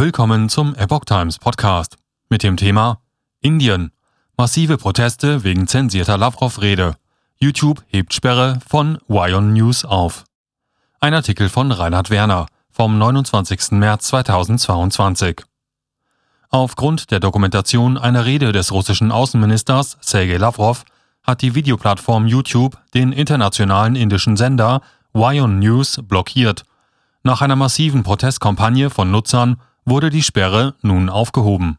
Willkommen zum Epoch Times Podcast mit dem Thema Indien. Massive Proteste wegen zensierter Lavrov-Rede. YouTube hebt Sperre von Wion News auf. Ein Artikel von Reinhard Werner vom 29. März 2022. Aufgrund der Dokumentation einer Rede des russischen Außenministers Sergei Lavrov hat die Videoplattform YouTube den internationalen indischen Sender Wion News blockiert. Nach einer massiven Protestkampagne von Nutzern wurde die Sperre nun aufgehoben.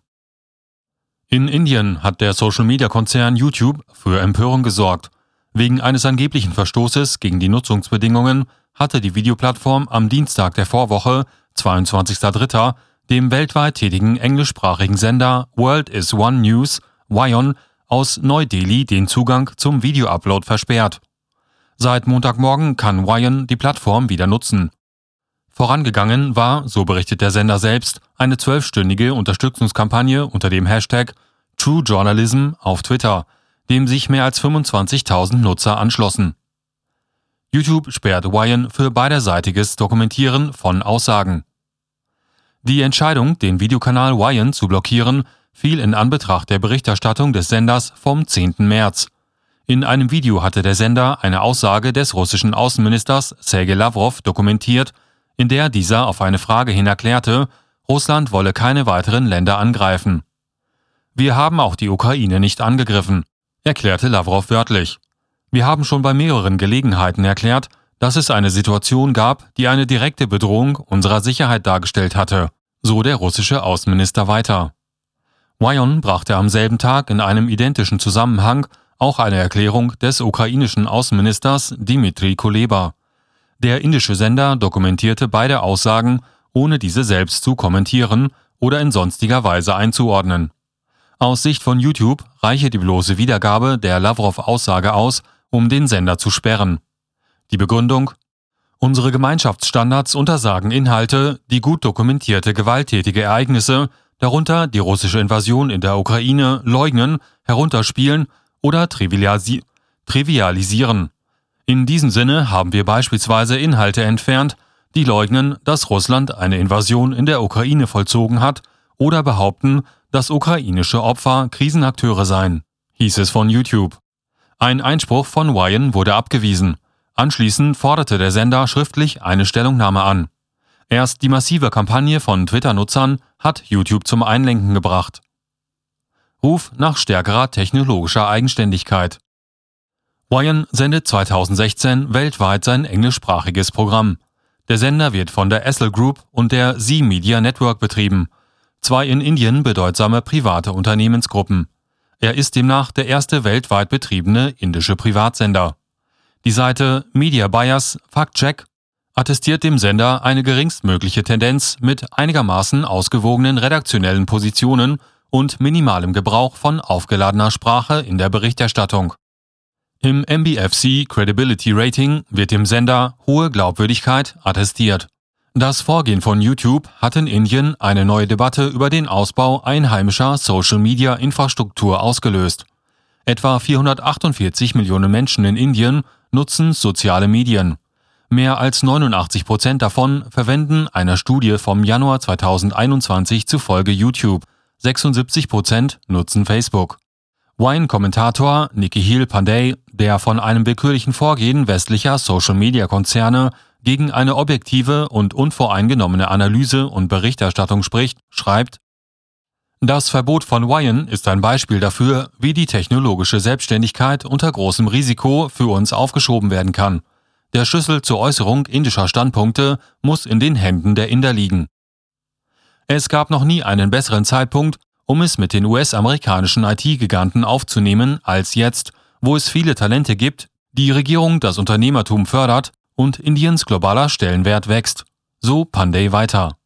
In Indien hat der Social-Media-Konzern YouTube für Empörung gesorgt. Wegen eines angeblichen Verstoßes gegen die Nutzungsbedingungen hatte die Videoplattform am Dienstag der Vorwoche, 22.03., dem weltweit tätigen englischsprachigen Sender World is One News, WION, aus Neu-Delhi den Zugang zum Video-Upload versperrt. Seit Montagmorgen kann WION die Plattform wieder nutzen. Vorangegangen war, so berichtet der Sender selbst, eine zwölfstündige Unterstützungskampagne unter dem Hashtag True Journalism auf Twitter, dem sich mehr als 25.000 Nutzer anschlossen. YouTube sperrt Wyan für beiderseitiges Dokumentieren von Aussagen. Die Entscheidung, den Videokanal Wyan zu blockieren, fiel in Anbetracht der Berichterstattung des Senders vom 10. März. In einem Video hatte der Sender eine Aussage des russischen Außenministers Sergei Lavrov dokumentiert, in der dieser auf eine Frage hin erklärte, Russland wolle keine weiteren Länder angreifen. Wir haben auch die Ukraine nicht angegriffen, erklärte Lavrov wörtlich. Wir haben schon bei mehreren Gelegenheiten erklärt, dass es eine Situation gab, die eine direkte Bedrohung unserer Sicherheit dargestellt hatte, so der russische Außenminister weiter. Wyon brachte am selben Tag in einem identischen Zusammenhang auch eine Erklärung des ukrainischen Außenministers Dmitri Kuleba. Der indische Sender dokumentierte beide Aussagen, ohne diese selbst zu kommentieren oder in sonstiger Weise einzuordnen. Aus Sicht von YouTube reiche die bloße Wiedergabe der Lavrov-Aussage aus, um den Sender zu sperren. Die Begründung Unsere Gemeinschaftsstandards untersagen Inhalte, die gut dokumentierte gewalttätige Ereignisse, darunter die russische Invasion in der Ukraine, leugnen, herunterspielen oder trivialisi trivialisieren. In diesem Sinne haben wir beispielsweise Inhalte entfernt, die leugnen, dass Russland eine Invasion in der Ukraine vollzogen hat oder behaupten, dass ukrainische Opfer Krisenakteure seien, hieß es von YouTube. Ein Einspruch von Wyan wurde abgewiesen. Anschließend forderte der Sender schriftlich eine Stellungnahme an. Erst die massive Kampagne von Twitter-Nutzern hat YouTube zum Einlenken gebracht. Ruf nach stärkerer technologischer Eigenständigkeit. Wyan sendet 2016 weltweit sein englischsprachiges Programm. Der Sender wird von der Essel Group und der Z Media Network betrieben, zwei in Indien bedeutsame private Unternehmensgruppen. Er ist demnach der erste weltweit betriebene indische Privatsender. Die Seite Media Bias Fact Check attestiert dem Sender eine geringstmögliche Tendenz mit einigermaßen ausgewogenen redaktionellen Positionen und minimalem Gebrauch von aufgeladener Sprache in der Berichterstattung. Im MBFC Credibility Rating wird dem Sender hohe Glaubwürdigkeit attestiert. Das Vorgehen von YouTube hat in Indien eine neue Debatte über den Ausbau einheimischer Social-Media-Infrastruktur ausgelöst. Etwa 448 Millionen Menschen in Indien nutzen soziale Medien. Mehr als 89 Prozent davon verwenden einer Studie vom Januar 2021 zufolge YouTube. 76 Prozent nutzen Facebook. Wine-Kommentator Nikhil Pandey, der von einem willkürlichen Vorgehen westlicher Social-Media-Konzerne gegen eine objektive und unvoreingenommene Analyse und Berichterstattung spricht, schreibt, das Verbot von Wyan ist ein Beispiel dafür, wie die technologische Selbstständigkeit unter großem Risiko für uns aufgeschoben werden kann. Der Schlüssel zur Äußerung indischer Standpunkte muss in den Händen der Inder liegen. Es gab noch nie einen besseren Zeitpunkt, um es mit den US-amerikanischen IT-Giganten aufzunehmen, als jetzt, wo es viele Talente gibt, die Regierung das Unternehmertum fördert und Indiens globaler Stellenwert wächst. So Pandey weiter.